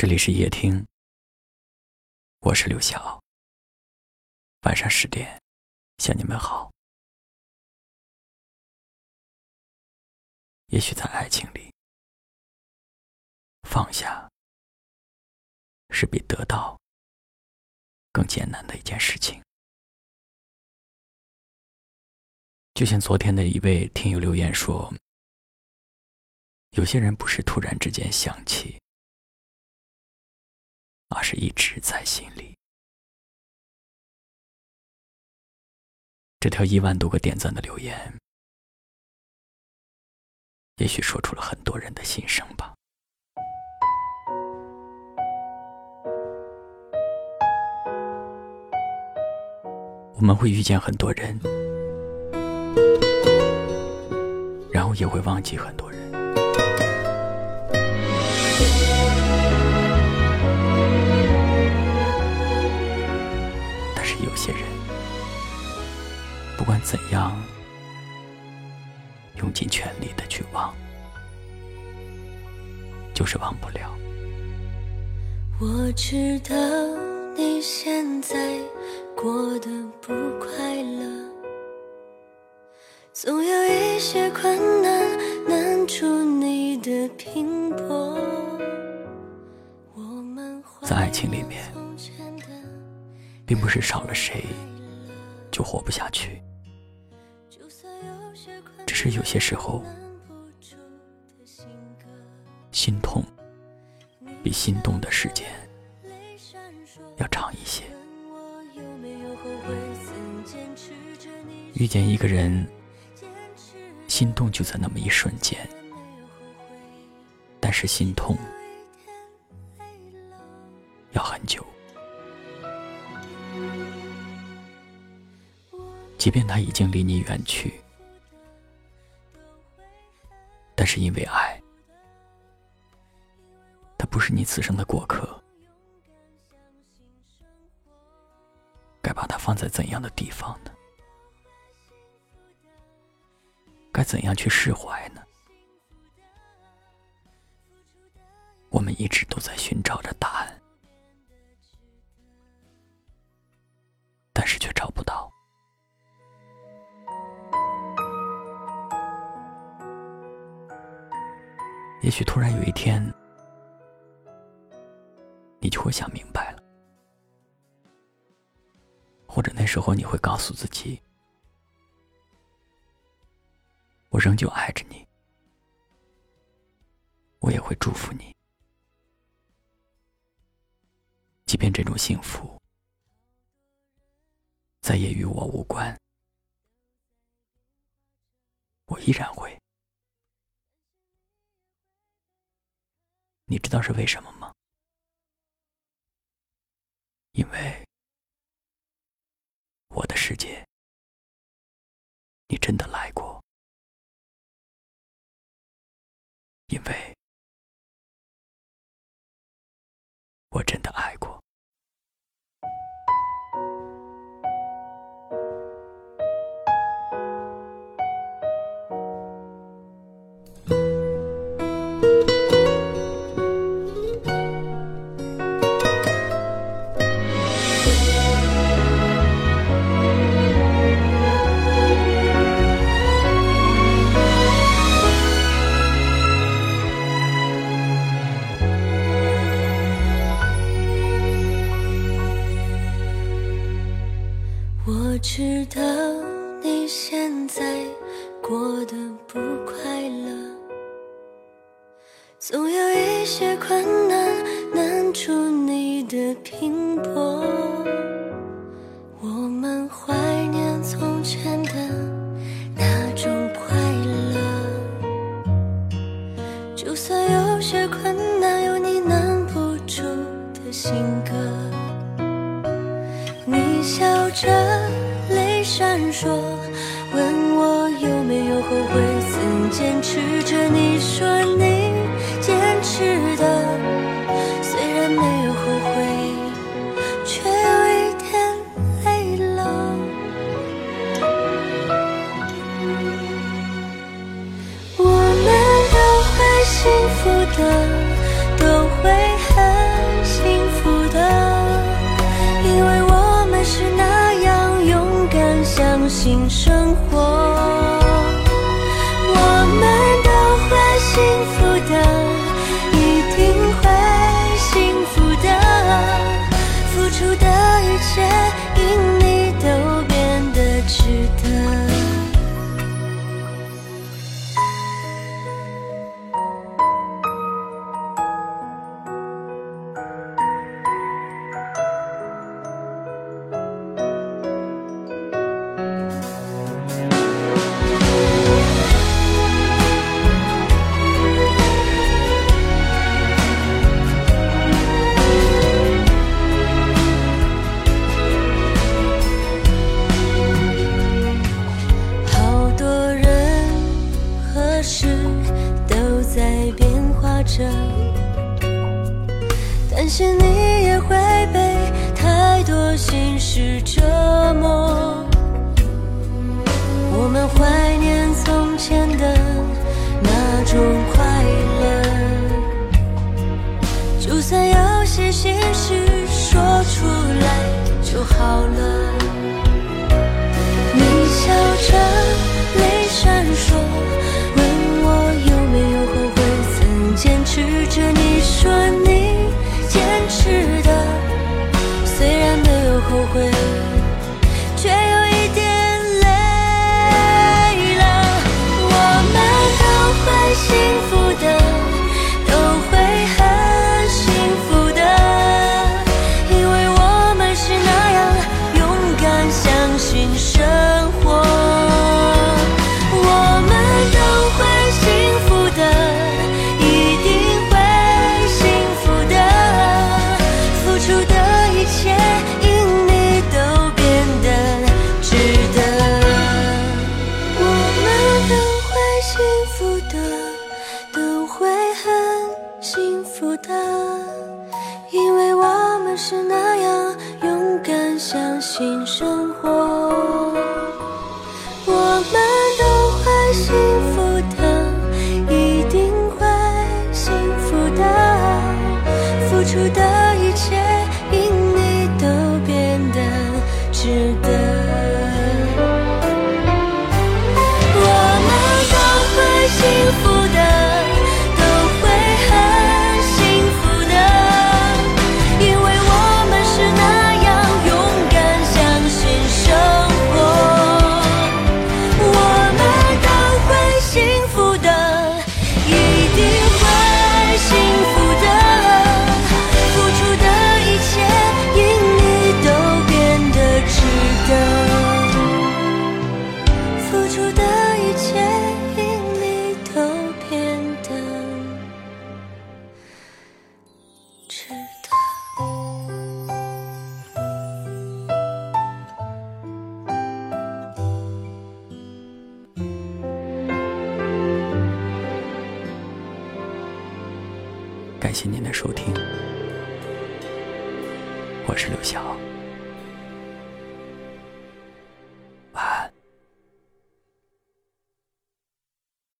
这里是夜听，我是刘晓。晚上十点，向你们好。也许在爱情里，放下是比得到更艰难的一件事情。就像昨天的一位听友留言说：“有些人不是突然之间想起。”而是一直在心里。这条一万多个点赞的留言，也许说出了很多人的心声吧。我们会遇见很多人，然后也会忘记很多人。不管怎样，用尽全力的去忘，就是忘不了。我知道你现在过得不快乐，总有一些困难难住你的拼搏。在爱情里面，并不是少了谁就活不下去。只是有些时候，心痛比心动的时间要长一些。遇见一个人，心动就在那么一瞬间，但是心痛即便他已经离你远去。但是因为爱，他不是你此生的过客，该把它放在怎样的地方呢？该怎样去释怀呢？我们一直都在寻找着答案，也许突然有一天，你就会想明白了，或者那时候你会告诉自己：“我仍旧爱着你，我也会祝福你，即便这种幸福再也与我无关，我依然会。”你知道是为什么吗？因为我的世界，你真的来过。因为我真的爱过。我知道你现在过得不快乐，总有一些困难难住你的拼搏。我们怀念从说，问我有没有后悔，曾坚持着。你说你坚持的，着担心你也会被太多心事折磨。我们怀念从前的那种快乐就算有些心事说出来就好了。你笑着指着你说你新生活。我们都会幸福的一切因你都变得。感谢您的收听。我是刘晓。